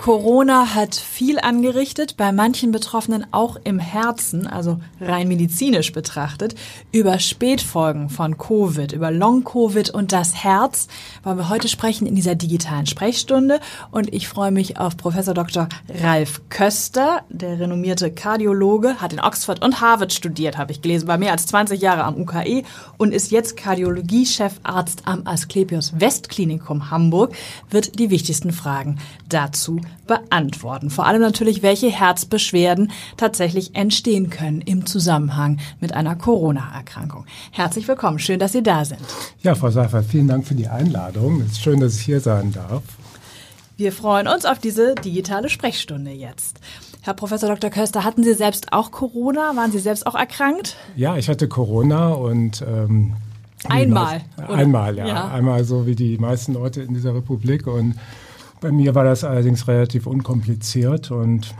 Corona hat viel angerichtet, bei manchen Betroffenen auch im Herzen, also rein medizinisch betrachtet. Über Spätfolgen von Covid, über Long-Covid und das Herz wollen wir heute sprechen in dieser digitalen Sprechstunde. Und ich freue mich auf Professor Dr. Ralf Köster, der renommierte Kardiologe, hat in Oxford und Harvard studiert, habe ich gelesen, war mehr als 20 Jahre am UKE und ist jetzt Kardiologie-Chefarzt am Asklepios Westklinikum Hamburg, wird die wichtigsten Fragen dazu beantworten. Vor allem natürlich, welche Herzbeschwerden tatsächlich entstehen können im Zusammenhang mit einer Corona-Erkrankung. Herzlich willkommen, schön, dass Sie da sind. Ja, Frau Seifert, vielen Dank für die Einladung. Es ist schön, dass ich hier sein darf. Wir freuen uns auf diese digitale Sprechstunde jetzt. Herr Professor Dr. Köster, hatten Sie selbst auch Corona? Waren Sie selbst auch erkrankt? Ja, ich hatte Corona und ähm, einmal. Einmal, ja. ja. Einmal so wie die meisten Leute in dieser Republik und bei mir war das allerdings relativ unkompliziert und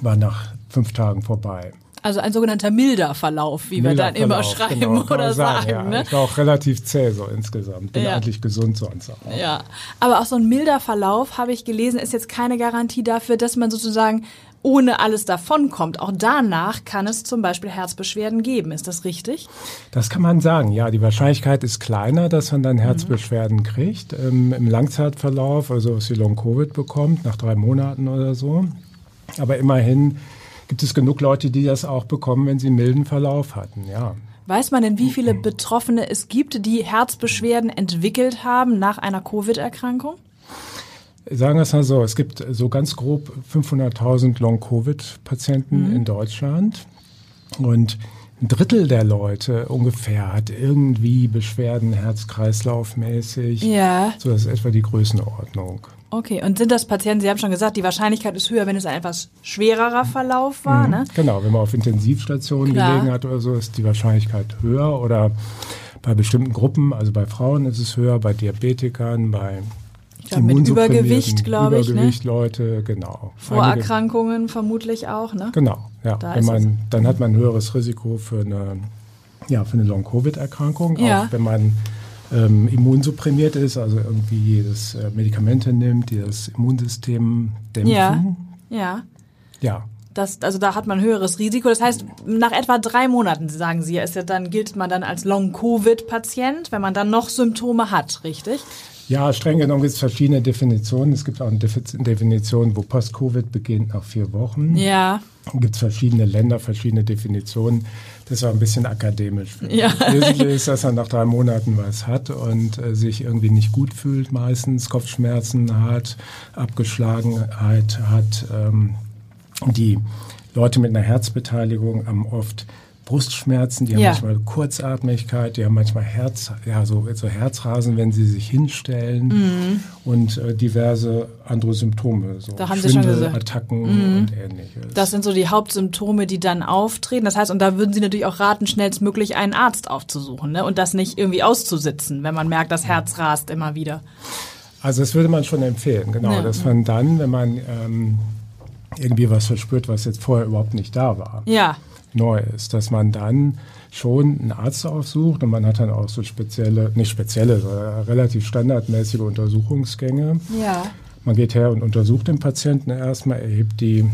war nach fünf Tagen vorbei. Also ein sogenannter milder Verlauf, wie milder wir dann Verlauf, immer schreiben genau, oder sagen. sagen ja. ne? Ich war auch relativ zäh so insgesamt. Bin ja. eigentlich gesund sonst auch. Ja, aber auch so ein milder Verlauf, habe ich gelesen, ist jetzt keine Garantie dafür, dass man sozusagen ohne alles davonkommt. Auch danach kann es zum Beispiel Herzbeschwerden geben. Ist das richtig? Das kann man sagen. Ja, die Wahrscheinlichkeit ist kleiner, dass man dann Herzbeschwerden mhm. kriegt. Ähm, Im Langzeitverlauf, also was wie Long-Covid bekommt, nach drei Monaten oder so. Aber immerhin gibt es genug Leute, die das auch bekommen, wenn sie einen milden Verlauf hatten. Ja. Weiß man denn, wie viele Betroffene es gibt, die Herzbeschwerden entwickelt haben nach einer Covid-Erkrankung? Sagen wir es mal so, es gibt so ganz grob 500.000 Long-Covid-Patienten mhm. in Deutschland und ein Drittel der Leute ungefähr hat irgendwie Beschwerden Herz-Kreislauf-mäßig. Ja. So, das ist etwa die Größenordnung. Okay, und sind das Patienten, Sie haben schon gesagt, die Wahrscheinlichkeit ist höher, wenn es ein etwas schwererer Verlauf war, mhm. ne? Genau, wenn man auf Intensivstationen Klar. gelegen hat oder so, ist die Wahrscheinlichkeit höher oder bei bestimmten Gruppen, also bei Frauen ist es höher, bei Diabetikern, bei ja, mit Übergewicht, glaube ich. Ne? Übergewicht, ne? Leute, genau. Vorerkrankungen Einige, vermutlich auch, ne? Genau, ja. Da wenn man, dann hat man ein höheres Risiko für eine, ja, für eine Long-Covid-Erkrankung. Ja. Auch wenn man ähm, immunsupprimiert ist, also irgendwie das äh, Medikamente nimmt, die das Immunsystem dämpfen. Ja. Ja. Ja. Das, also da hat man ein höheres Risiko. Das heißt, nach etwa drei Monaten, sagen Sie, ist ja dann, gilt man dann als Long-Covid-Patient, wenn man dann noch Symptome hat, richtig? Ja, streng genommen gibt es verschiedene Definitionen. Es gibt auch eine Definition, wo Post-Covid beginnt nach vier Wochen. Ja. Es gibt verschiedene Länder, verschiedene Definitionen. Das war ein bisschen akademisch. Ja. Wesentlich ist, dass er nach drei Monaten was hat und äh, sich irgendwie nicht gut fühlt meistens, Kopfschmerzen hat, Abgeschlagenheit hat. Ähm, die Leute mit einer Herzbeteiligung haben oft Brustschmerzen, die haben ja. manchmal Kurzatmigkeit, die haben manchmal Herz, ja, so, so Herzrasen, wenn sie sich hinstellen mhm. und äh, diverse andere Symptome, so da haben Sie schon. Attacken mhm. und ähnliches. Das sind so die Hauptsymptome, die dann auftreten. Das heißt, und da würden Sie natürlich auch raten, schnellstmöglich einen Arzt aufzusuchen ne? und das nicht irgendwie auszusitzen, wenn man merkt, das Herz rast immer wieder. Also das würde man schon empfehlen, genau, ja. dass man dann, wenn man ähm, irgendwie was verspürt, was jetzt vorher überhaupt nicht da war. Ja neu ist, dass man dann schon einen Arzt aufsucht und man hat dann auch so spezielle, nicht spezielle, sondern relativ standardmäßige Untersuchungsgänge. Ja. Man geht her und untersucht den Patienten erstmal, erhebt die,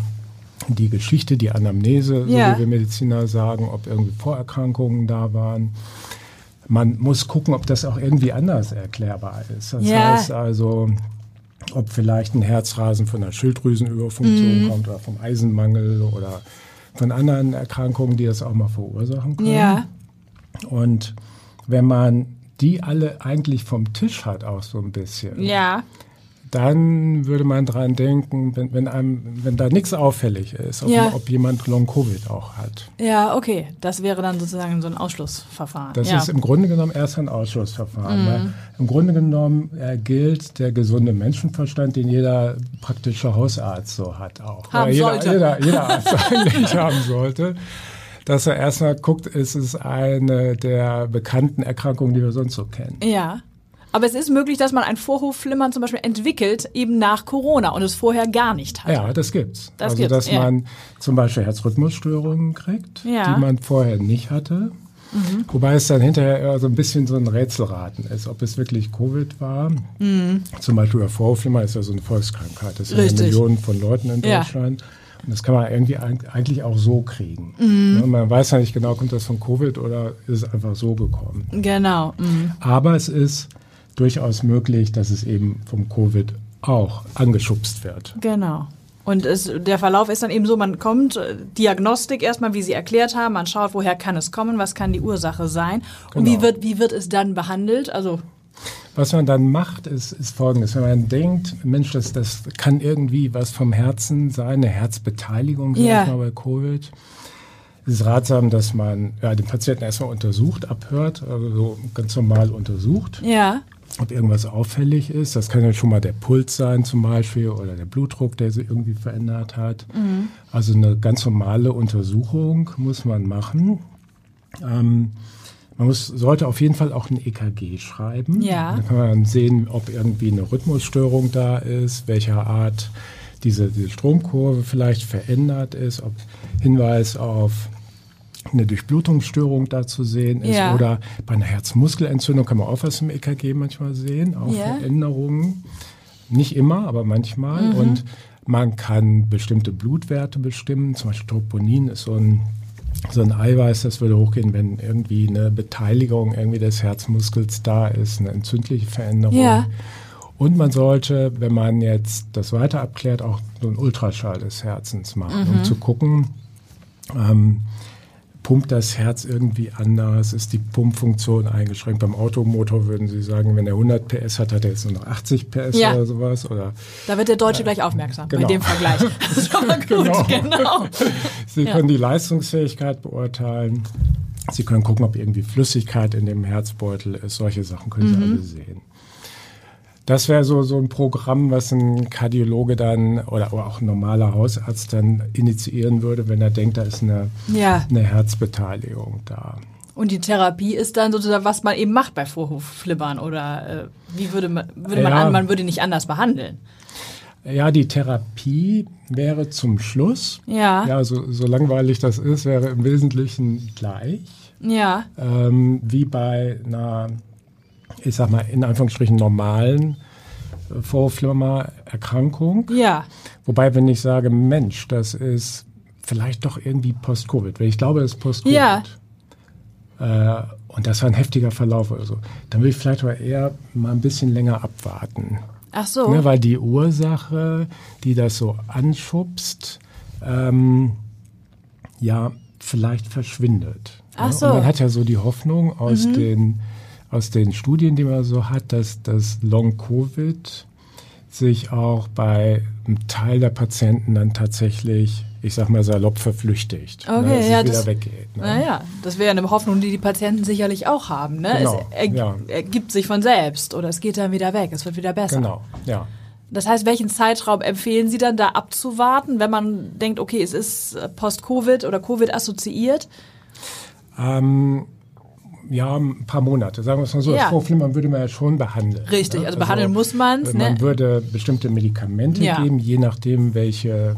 die Geschichte, die Anamnese, ja. so wie wir Mediziner sagen, ob irgendwie Vorerkrankungen da waren. Man muss gucken, ob das auch irgendwie anders erklärbar ist. Das ja. heißt also, ob vielleicht ein Herzrasen von einer Schilddrüsenüberfunktion mhm. kommt oder vom Eisenmangel oder von anderen Erkrankungen, die das auch mal verursachen können. Ja. Und wenn man die alle eigentlich vom Tisch hat, auch so ein bisschen. Ja dann würde man dran denken, wenn, wenn, einem, wenn da nichts auffällig ist, ob, ja. ob jemand Long-Covid auch hat. Ja, okay. Das wäre dann sozusagen so ein Ausschlussverfahren. Das ja. ist im Grunde genommen erst ein Ausschlussverfahren. Mhm. Im Grunde genommen äh, gilt der gesunde Menschenverstand, den jeder praktische Hausarzt so hat auch. Haben jeder, sollte. Jeder, jeder Arzt eigentlich haben sollte dass er erstmal guckt, ist es eine der bekannten Erkrankungen, die wir sonst so kennen. Ja. Aber es ist möglich, dass man ein Vorhofflimmern zum Beispiel entwickelt, eben nach Corona und es vorher gar nicht hat. Ja, das gibt's. Das also, gibt's, dass ja. man zum Beispiel Herzrhythmusstörungen kriegt, ja. die man vorher nicht hatte. Mhm. Wobei es dann hinterher so ein bisschen so ein Rätselraten ist, ob es wirklich Covid war. Mhm. Zum Beispiel der Vorhofflimmer ist ja so eine Volkskrankheit. Das sind ja Millionen von Leuten in Deutschland. Ja. Und das kann man irgendwie eigentlich auch so kriegen. Mhm. Man weiß ja nicht genau, kommt das von Covid oder ist es einfach so gekommen. Genau. Mhm. Aber es ist durchaus möglich, dass es eben vom Covid auch angeschubst wird. Genau. Und es, der Verlauf ist dann eben so, man kommt, äh, Diagnostik erstmal, wie Sie erklärt haben, man schaut, woher kann es kommen, was kann die Ursache sein genau. und wie genau. wird, wie wird es dann behandelt? Also was man dann macht, ist, ist folgendes. Wenn man denkt, Mensch, das, das kann irgendwie was vom Herzen sein, eine Herzbeteiligung, sag ich mal, bei Covid. Es ist ratsam, dass man ja, den Patienten erstmal untersucht, abhört, also so ganz normal untersucht. Ja ob irgendwas auffällig ist. Das kann ja schon mal der Puls sein zum Beispiel oder der Blutdruck, der sich irgendwie verändert hat. Mhm. Also eine ganz normale Untersuchung muss man machen. Ähm, man muss, sollte auf jeden Fall auch ein EKG schreiben. Ja. Dann kann man sehen, ob irgendwie eine Rhythmusstörung da ist, welcher Art diese, diese Stromkurve vielleicht verändert ist, ob Hinweis auf eine Durchblutungsstörung da zu sehen ist ja. oder bei einer Herzmuskelentzündung kann man auch was im EKG manchmal sehen, auch ja. Veränderungen. Nicht immer, aber manchmal. Mhm. Und man kann bestimmte Blutwerte bestimmen, zum Beispiel Troponin ist so ein so ein Eiweiß, das würde hochgehen, wenn irgendwie eine Beteiligung irgendwie des Herzmuskels da ist, eine entzündliche Veränderung. Ja. Und man sollte, wenn man jetzt das weiter abklärt, auch so einen Ultraschall des Herzens machen, mhm. um zu gucken, ähm, pumpt das Herz irgendwie anders? Ist die Pumpfunktion eingeschränkt? Beim Automotor würden Sie sagen, wenn er 100 PS hat, hat er jetzt nur noch 80 PS ja. oder sowas? Oder, da wird der Deutsche äh, gleich aufmerksam genau. bei dem Vergleich. Das ist schon mal gut, genau. genau. Sie ja. können die Leistungsfähigkeit beurteilen. Sie können gucken, ob irgendwie Flüssigkeit in dem Herzbeutel ist. Solche Sachen können Sie mhm. alle sehen. Das wäre so, so ein Programm, was ein Kardiologe dann oder auch ein normaler Hausarzt dann initiieren würde, wenn er denkt, da ist eine, ja. eine Herzbeteiligung da. Und die Therapie ist dann sozusagen, was man eben macht bei Vorhofflimmern oder äh, wie würde man, würde man ja. an, man würde nicht anders behandeln? Ja, die Therapie wäre zum Schluss. Ja. Ja, so, so langweilig das ist, wäre im Wesentlichen gleich. Ja. Ähm, wie bei einer ich sag mal, in Anführungsstrichen normalen äh, Vorflimmer-Erkrankung. Ja. Wobei, wenn ich sage, Mensch, das ist vielleicht doch irgendwie Post-Covid, wenn ich glaube, das ist Post-Covid. Ja. Äh, und das war ein heftiger Verlauf oder so, dann will ich vielleicht aber eher mal ein bisschen länger abwarten. Ach so. Ne, weil die Ursache, die das so anschubst, ähm, ja, vielleicht verschwindet. Ach so. Und man hat ja so die Hoffnung aus mhm. den aus den Studien, die man so hat, dass das Long-Covid sich auch bei einem Teil der Patienten dann tatsächlich, ich sag mal salopp, verflüchtigt. Ne, okay, ne, ja, wieder das, weggeht. Ne? Naja, das wäre eine Hoffnung, die die Patienten sicherlich auch haben. Ne? Genau, es erg ja. ergibt sich von selbst oder es geht dann wieder weg, es wird wieder besser. Genau, ja. Das heißt, welchen Zeitraum empfehlen Sie dann da abzuwarten, wenn man denkt, okay, es ist Post-Covid oder Covid assoziiert? Ähm, ja, ein paar Monate, sagen wir es mal so. Ja. Das Vorflimmern würde man ja schon behandeln. Richtig, ne? also, also, behandeln muss man es. Man ne? würde bestimmte Medikamente ja. geben, je nachdem, welche,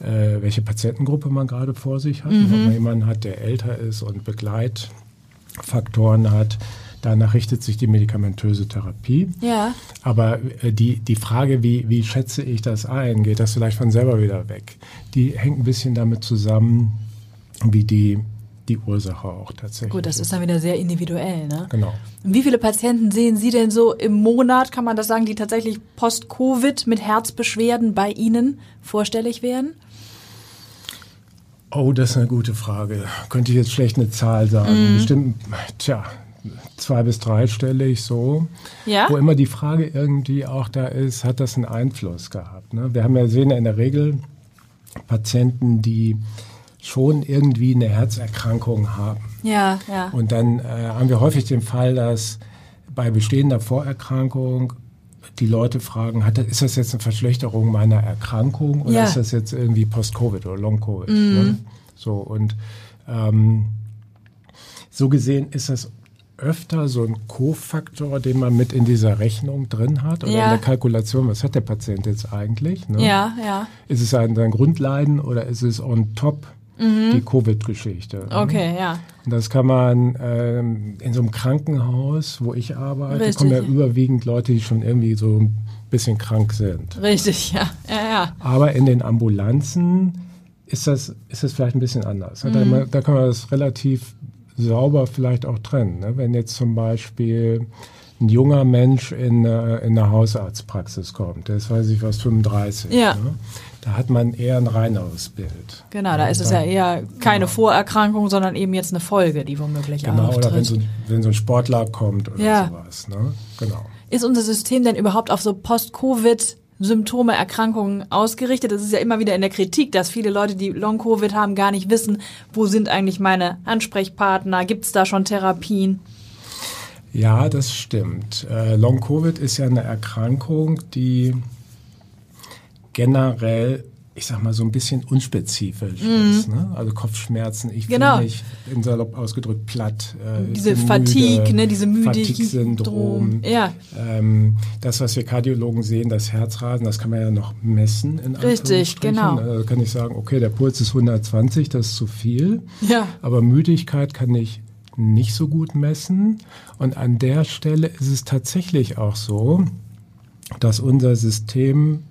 äh, welche Patientengruppe man gerade vor sich hat. Mhm. Ob man jemanden hat, der älter ist und Begleitfaktoren hat. Danach richtet sich die medikamentöse Therapie. Ja. Aber äh, die, die Frage, wie, wie schätze ich das ein, geht das vielleicht von selber wieder weg? Die hängt ein bisschen damit zusammen, wie die die Ursache auch tatsächlich. Gut, das ist dann wieder sehr individuell, ne? Genau. Wie viele Patienten sehen Sie denn so im Monat, kann man das sagen, die tatsächlich post-Covid mit Herzbeschwerden bei Ihnen vorstellig werden? Oh, das ist eine gute Frage. Könnte ich jetzt schlecht eine Zahl sagen. Mm. Bestimmt, tja, zwei bis dreistellig so. Ja? Wo immer die Frage irgendwie auch da ist, hat das einen Einfluss gehabt? Ne? Wir haben ja sehen in der Regel Patienten, die schon irgendwie eine Herzerkrankung haben. Ja, ja. Und dann äh, haben wir häufig den Fall, dass bei bestehender Vorerkrankung die Leute fragen, hat, ist das jetzt eine Verschlechterung meiner Erkrankung oder ja. ist das jetzt irgendwie Post-Covid oder Long-Covid? Mhm. Ne? So und ähm, so gesehen ist das öfter so ein Kofaktor, den man mit in dieser Rechnung drin hat oder ja. in der Kalkulation. Was hat der Patient jetzt eigentlich? Ne? Ja, ja. Ist es ein, ein Grundleiden oder ist es on top mhm. die Covid-Geschichte. Ne? Okay, ja. Und das kann man ähm, in so einem Krankenhaus, wo ich arbeite, Richtig. kommen ja überwiegend Leute, die schon irgendwie so ein bisschen krank sind. Richtig, ja. ja, ja. Aber in den Ambulanzen ist das, ist das vielleicht ein bisschen anders. Mhm. Da, da, kann man das relativ sauber vielleicht auch trennen. Ne? Wenn jetzt zum Beispiel ein junger Mensch in, äh, in eine Hausarztpraxis kommt, der ist, weiß ich was, 35. Ja. Ne? Da hat man eher ein reineres Bild. Genau, da ist es ja eher keine genau. Vorerkrankung, sondern eben jetzt eine Folge, die womöglich genau, auftritt. Genau, oder wenn so, wenn so ein Sportler kommt oder ja. sowas. Ne? Genau. Ist unser System denn überhaupt auf so Post-Covid Symptome, Erkrankungen ausgerichtet. Das ist ja immer wieder in der Kritik, dass viele Leute, die Long-Covid haben, gar nicht wissen, wo sind eigentlich meine Ansprechpartner, gibt es da schon Therapien? Ja, das stimmt. Äh, Long-Covid ist ja eine Erkrankung, die generell ich sag mal, so ein bisschen unspezifisch mm. ist. Ne? Also Kopfschmerzen, ich genau. mich in Salopp ausgedrückt platt. Äh, diese Fatigue, müde, ne, diese Fatigue-Syndrom. Ja. Ähm, das, was wir Kardiologen sehen, das Herzrasen, das kann man ja noch messen. In Richtig, genau. Da kann ich sagen, okay, der Puls ist 120, das ist zu viel. Ja. Aber Müdigkeit kann ich nicht so gut messen. Und an der Stelle ist es tatsächlich auch so, dass unser System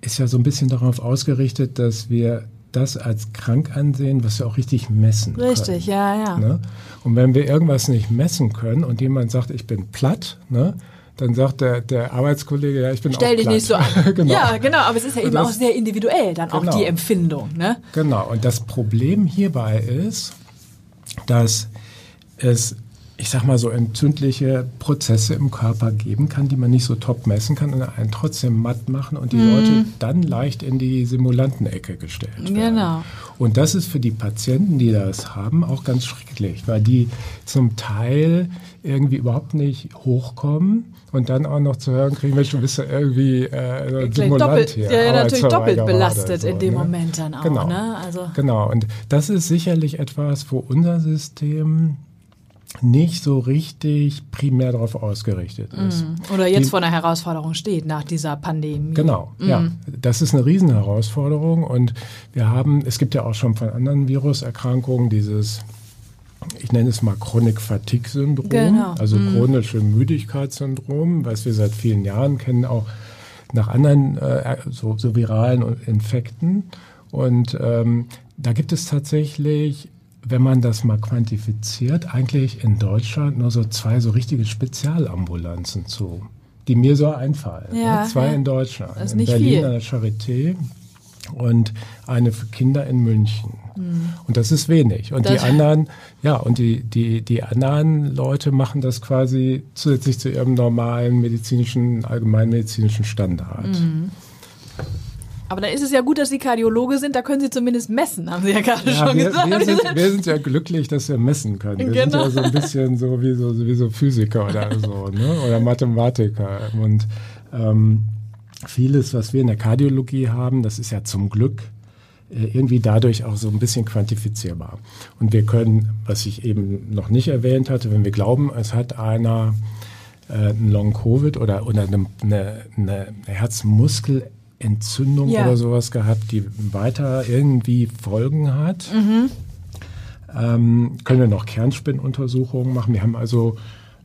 ist ja so ein bisschen darauf ausgerichtet, dass wir das als krank ansehen, was wir auch richtig messen Richtig, können. ja, ja. Ne? Und wenn wir irgendwas nicht messen können und jemand sagt, ich bin platt, ne? dann sagt der, der Arbeitskollege, ja, ich bin Stell auch dich nicht so an. genau. Ja, genau, aber es ist ja eben das, auch sehr individuell, dann genau. auch die Empfindung. Ne? Genau, und das Problem hierbei ist, dass es ich sag mal, so entzündliche Prozesse im Körper geben kann, die man nicht so top messen kann und einen trotzdem matt machen und die mhm. Leute dann leicht in die Simulantenecke gestellt werden. Genau. Und das ist für die Patienten, die das haben, auch ganz schrecklich, weil die zum Teil irgendwie überhaupt nicht hochkommen und dann auch noch zu hören kriegen, Mensch, du bist ja irgendwie äh, Simulant doppelt, hier. Ja, ja natürlich doppelt belastet so, in dem ne? Moment dann auch. Genau. Ne? Also. genau, und das ist sicherlich etwas, wo unser System nicht so richtig primär darauf ausgerichtet ist. Mm. Oder jetzt Die, vor einer Herausforderung steht nach dieser Pandemie. Genau, mm. ja. Das ist eine Riesenherausforderung und wir haben, es gibt ja auch schon von anderen Viruserkrankungen dieses ich nenne es mal Chronic Fatigue Syndrom, genau. also mm. chronische Müdigkeitssyndrom, was wir seit vielen Jahren kennen, auch nach anderen äh, so, so viralen Infekten. Und ähm, da gibt es tatsächlich wenn man das mal quantifiziert, eigentlich in Deutschland nur so zwei so richtige Spezialambulanzen zu, die mir so einfallen. Ja, ne? Zwei ja. in Deutschland. Das ist in nicht Berlin viel. an der Charité und eine für Kinder in München. Mhm. Und das ist wenig. Und das die anderen, ja, und die, die, die anderen Leute machen das quasi zusätzlich zu ihrem normalen medizinischen, allgemeinmedizinischen Standard. Mhm. Aber dann ist es ja gut, dass Sie Kardiologe sind, da können Sie zumindest messen, haben Sie ja gerade ja, schon wir, gesagt. Wir sind, wir sind, ja glücklich, dass wir messen können. Wir genau. sind ja genau. so ein bisschen so wie so, wie so Physiker oder so, ne? oder Mathematiker. Und ähm, vieles, was wir in der Kardiologie haben, das ist ja zum Glück äh, irgendwie dadurch auch so ein bisschen quantifizierbar. Und wir können, was ich eben noch nicht erwähnt hatte, wenn wir glauben, es hat einer äh, ein Long-Covid oder, oder eine, eine, eine Herzmuskel Entzündung ja. oder sowas gehabt, die weiter irgendwie Folgen hat. Mhm. Ähm, können wir noch Kernspinnuntersuchungen machen. Wir haben also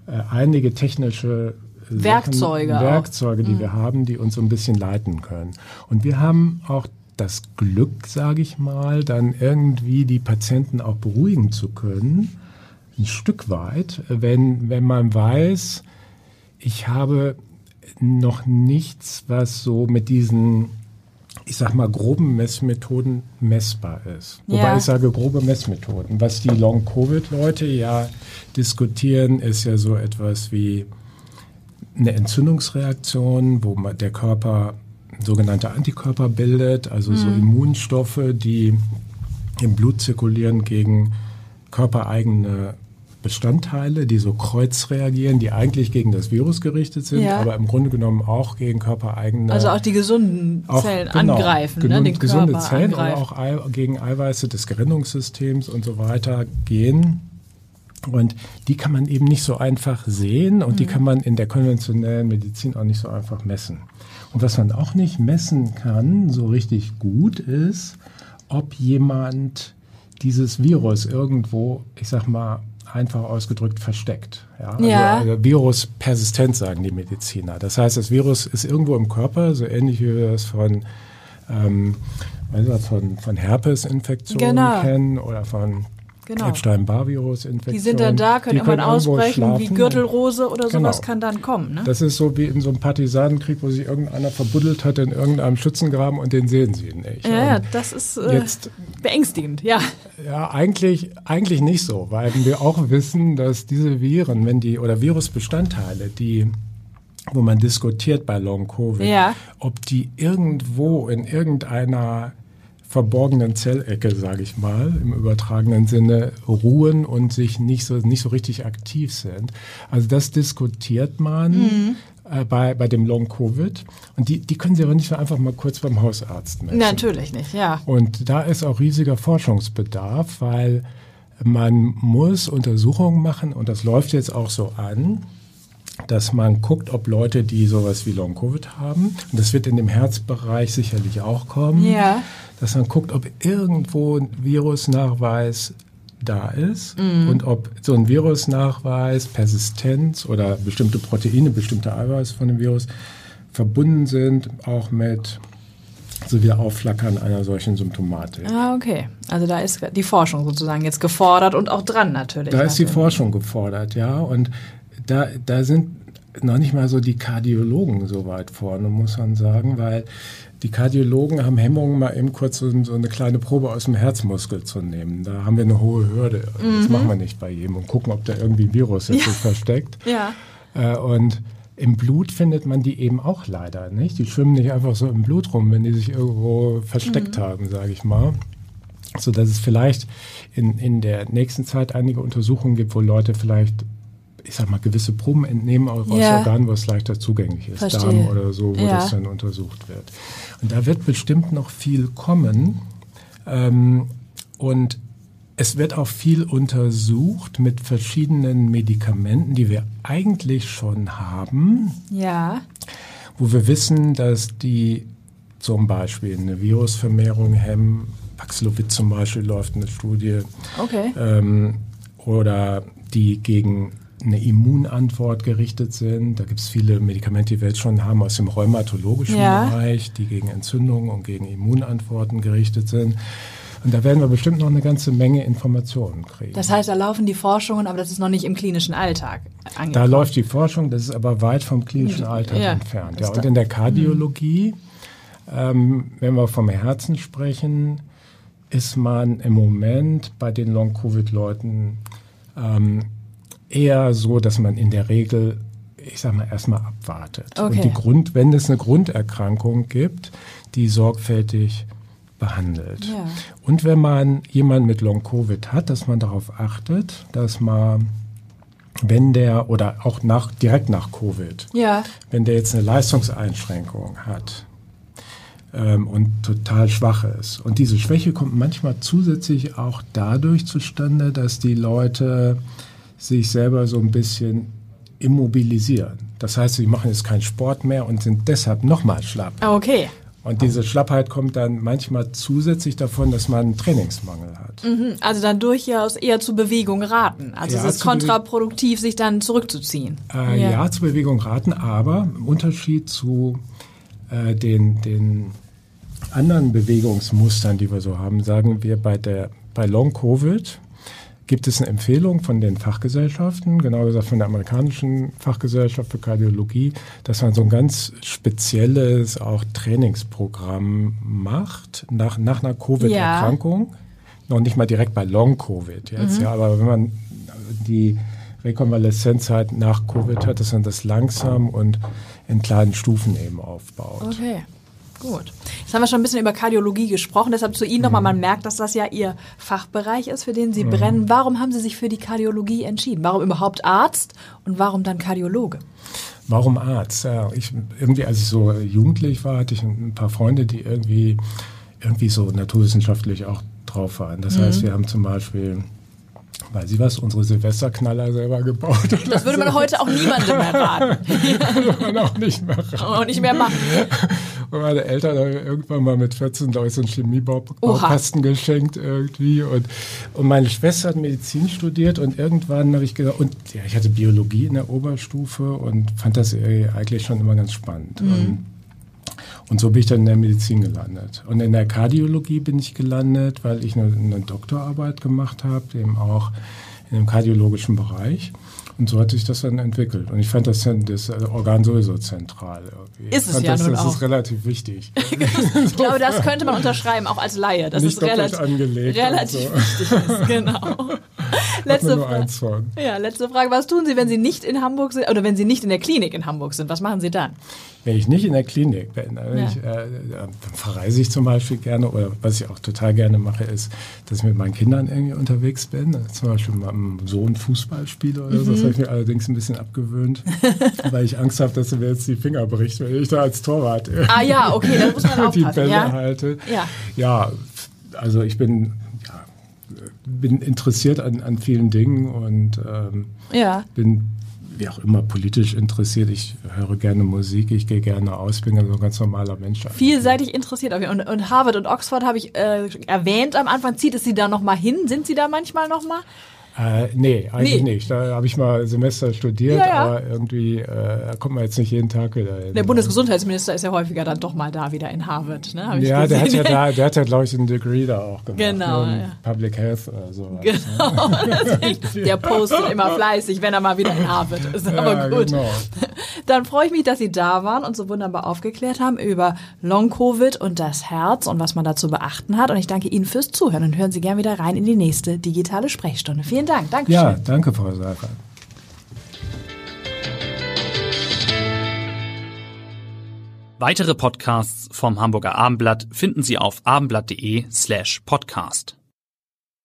äh, einige technische Sachen, Werkzeuge, Werkzeuge, die mhm. wir haben, die uns so ein bisschen leiten können. Und wir haben auch das Glück, sage ich mal, dann irgendwie die Patienten auch beruhigen zu können, ein Stück weit, wenn, wenn man weiß, ich habe noch nichts, was so mit diesen, ich sag mal, groben Messmethoden messbar ist. Ja. Wobei ich sage grobe Messmethoden. Was die Long-Covid-Leute ja diskutieren, ist ja so etwas wie eine Entzündungsreaktion, wo der Körper sogenannte Antikörper bildet, also mhm. so Immunstoffe, die im Blut zirkulieren gegen körpereigene Bestandteile, die so kreuz reagieren, die eigentlich gegen das Virus gerichtet sind, ja. aber im Grunde genommen auch gegen körpereigene. Also auch die gesunden Zellen auch, genau, angreifen, ne, den gesunde Körper Zellen, angreifen. aber auch gegen Eiweiße des Gerinnungssystems und so weiter gehen. Und die kann man eben nicht so einfach sehen und mhm. die kann man in der konventionellen Medizin auch nicht so einfach messen. Und was man auch nicht messen kann, so richtig gut ist, ob jemand dieses Virus irgendwo, ich sag mal, einfach ausgedrückt versteckt. Ja, also, Ja. also Viruspersistent sagen die Mediziner. Das heißt, das Virus ist irgendwo im Körper, so ähnlich wie wir das von, ähm, von, von Herpesinfektionen Genau. kennen oder von Genau. Epstein-Barr-Virus-Infektionen. Die sind dann da, können irgendwann ausbrechen, wie. Gürtelrose oder sowas Genau. kann dann kommen. Ne? Das ist so wie in so einem Partisanenkrieg, wo sich irgendeiner verbuddelt hat in irgendeinem Schützengraben und den sehen sie nicht. Ja, ja, Und das ist äh, Jetzt beängstigend, ja. Ja, eigentlich, eigentlich nicht so, weil wir auch wissen, dass diese Viren, wenn die oder Virusbestandteile, die wo man diskutiert bei Long Covid, Ja. ob die irgendwo in irgendeiner verborgenen Zellecke, sage ich mal, im übertragenen Sinne ruhen und sich nicht so nicht so richtig aktiv sind. Also das diskutiert man äh, bei bei dem Long Covid und die die können Sie aber nicht so einfach mal kurz beim Hausarzt messen. Natürlich nicht, ja. Und da ist auch riesiger Forschungsbedarf, weil man muss Untersuchungen machen und das läuft jetzt auch so an, dass man guckt, ob Leute, die sowas wie Long Covid haben, und das wird in dem Herzbereich sicherlich auch kommen, Ja. dass man guckt, ob irgendwo ein Virusnachweis da ist und ob so ein Virusnachweis, Persistenz oder bestimmte Proteine, bestimmte Eiweiße von dem Virus verbunden sind, auch mit so wie Aufflackern einer solchen Symptomatik. Ah, okay. Also da ist die Forschung sozusagen jetzt gefordert und auch dran natürlich. Da ist die natürlich. Forschung gefordert, ja. Und da, da sind noch nicht mal so die Kardiologen so weit vorne, muss man sagen, weil die Kardiologen haben Hemmungen, mal eben kurz so, so eine kleine Probe aus dem Herzmuskel zu nehmen. Da haben wir eine hohe Hürde. Das machen wir nicht bei jedem und gucken, ob da irgendwie ein Virus jetzt sich versteckt. Ja. Äh, und im Blut findet man die eben auch leider nicht. Die schwimmen nicht einfach so im Blut rum, wenn die sich irgendwo versteckt haben, sage ich mal. So dass es vielleicht in, in der nächsten Zeit einige Untersuchungen gibt, wo Leute vielleicht, ich sag mal, gewisse Proben entnehmen aus Ja. Organen, wo es leichter zugänglich ist, Verstehe. Darm oder so, wo Ja. das dann untersucht wird. Und da wird bestimmt noch viel kommen. Ähm, und es wird auch viel untersucht mit verschiedenen Medikamenten, die wir eigentlich schon haben, Ja. wo wir wissen, dass die zum Beispiel eine Virusvermehrung hemmen. Paxlovid zum Beispiel läuft eine Studie. Okay. Ähm, oder die gegen eine Immunantwort gerichtet sind. Da gibt es viele Medikamente, die wir jetzt schon haben aus dem rheumatologischen Ja. Bereich, die gegen Entzündungen und gegen Immunantworten gerichtet sind. Und da werden wir bestimmt noch eine ganze Menge Informationen kriegen. Das heißt, da laufen die Forschungen, aber das ist noch nicht im klinischen Alltag angekommen. Da läuft die Forschung, das ist aber weit vom klinischen Alltag Ja, entfernt. Ja, und in der Kardiologie, ähm, wenn wir vom Herzen sprechen, ist man im Moment bei den Long-Covid-Leuten ähm, eher so, dass man in der Regel, ich sag mal, erstmal abwartet. Okay. Und die Grund, wenn es eine Grunderkrankung gibt, die sorgfältig behandelt. Ja. Und wenn man jemanden mit Long-Covid hat, dass man darauf achtet, dass man, wenn der, oder auch nach, direkt nach Covid, Ja. wenn der jetzt eine Leistungseinschränkung hat ähm, und total schwach ist. Und diese Schwäche kommt manchmal zusätzlich auch dadurch zustande, dass die Leute sich selber so ein bisschen immobilisieren. Das heißt, sie machen jetzt keinen Sport mehr und sind deshalb nochmal schlapp. Ah, Okay. Und diese Schlappheit kommt dann manchmal zusätzlich davon, dass man einen Trainingsmangel hat. Mhm. Also dann durchaus eher zur Bewegung raten. Also Ja, es ist zu kontraproduktiv, sich dann zurückzuziehen. Äh, ja. zur Bewegung raten, aber im Unterschied zu äh, den, den anderen Bewegungsmustern, die wir so haben, sagen wir bei der bei Long Covid gibt es eine Empfehlung von den Fachgesellschaften, genau gesagt von der amerikanischen Fachgesellschaft für Kardiologie, dass man so ein ganz spezielles auch Trainingsprogramm macht nach, nach einer Covid-Erkrankung. Noch nicht mal direkt bei Long Covid jetzt, ja, aber wenn man die Rekonvaleszenzzeit nach Covid hat, dass man das langsam und in kleinen Stufen eben aufbaut. Okay. Gut. Jetzt haben wir schon ein bisschen über Kardiologie gesprochen, deshalb zu Ihnen nochmal, man merkt, dass das ja Ihr Fachbereich ist, für den Sie brennen. Warum haben Sie sich für die Kardiologie entschieden? Warum überhaupt Arzt und warum dann Kardiologe? Warum Arzt? Ja, ich, irgendwie, als ich so jugendlich war, hatte ich ein paar Freunde, die irgendwie, irgendwie so naturwissenschaftlich auch drauf waren. Das heißt, wir haben zum Beispiel, weiß ich was, unsere Silvesterknaller selber gebaut. Das würde man heute auch niemandem mehr raten man auch nicht mehr raten. und nicht mehr machen. Meine Eltern haben irgendwann mal mit 14 glaube ich so einen Chemiebaukasten geschenkt irgendwie. Und, und meine Schwester hat Medizin studiert und irgendwann habe ich gedacht, und ja, ich hatte Biologie in der Oberstufe und fand das eigentlich schon immer ganz spannend. Mhm. Und, und so bin ich dann in der Medizin gelandet. Und in der Kardiologie bin ich gelandet, weil ich eine, eine Doktorarbeit gemacht habe, eben auch in dem kardiologischen Bereich. Und so hat sich das dann entwickelt. Und ich fand das, das Organ sowieso zentral. Irgendwie. Ist es ja das, nun das auch. ist relativ wichtig. ich glaube, das könnte man unterschreiben, auch als Laie. Das Nicht ist relativ, angelegt relativ so. wichtig. Ist, genau. letzte, von. Ja, letzte Frage. Was tun Sie, wenn Sie nicht in Hamburg sind oder wenn Sie nicht in der Klinik in Hamburg sind? Was machen Sie dann? Wenn ich nicht in der Klinik bin, dann, ja. ich, äh, dann verreise ich zum Beispiel gerne oder was ich auch total gerne mache, ist, dass ich mit meinen Kindern irgendwie unterwegs bin. Zum Beispiel mit meinem Sohn Fußball spiele oder mhm. so. Das habe ich mir allerdings ein bisschen abgewöhnt, weil ich Angst habe, dass er mir jetzt die Finger bricht, wenn ich da als Torwart ah, ja, okay, da muss man aufpassen. die Bälle ja? halte. Ja. ja, also ich bin bin interessiert an, an vielen Dingen und ähm, ja. bin wie auch immer politisch interessiert. Ich höre gerne Musik, ich gehe gerne aus, bin also ein ganz normaler Mensch. Vielseitig interessiert. Und, und Harvard und Oxford habe ich äh, erwähnt am Anfang. Zieht es Sie da nochmal hin? Sind Sie da manchmal nochmal? Äh, nee, eigentlich nee. nicht. Da habe ich mal Semester studiert, Ja, ja. aber irgendwie äh, kommt man jetzt nicht jeden Tag wieder hin. Der Bundesgesundheitsminister ist ja häufiger dann doch mal da wieder in Harvard. Ne? Ja, der hat ja da, der hat ja, glaube ich, einen Degree da auch gemacht. Genau, ne? ja. Public Health oder so. Genau, das ist echt, der postet immer fleißig, wenn er mal wieder in Harvard ist. Aber gut. genau. Dann freue ich mich, dass Sie da waren und so wunderbar aufgeklärt haben über Long-Covid und das Herz und was man dazu beachten hat. Und ich danke Ihnen fürs Zuhören und hören Sie gerne wieder rein in die nächste digitale Sprechstunde. Vielen Dank. Dankeschön. Ja, danke, Frau Seifert. Weitere Podcasts vom Hamburger Abendblatt finden Sie auf abendblatt.de slash podcast.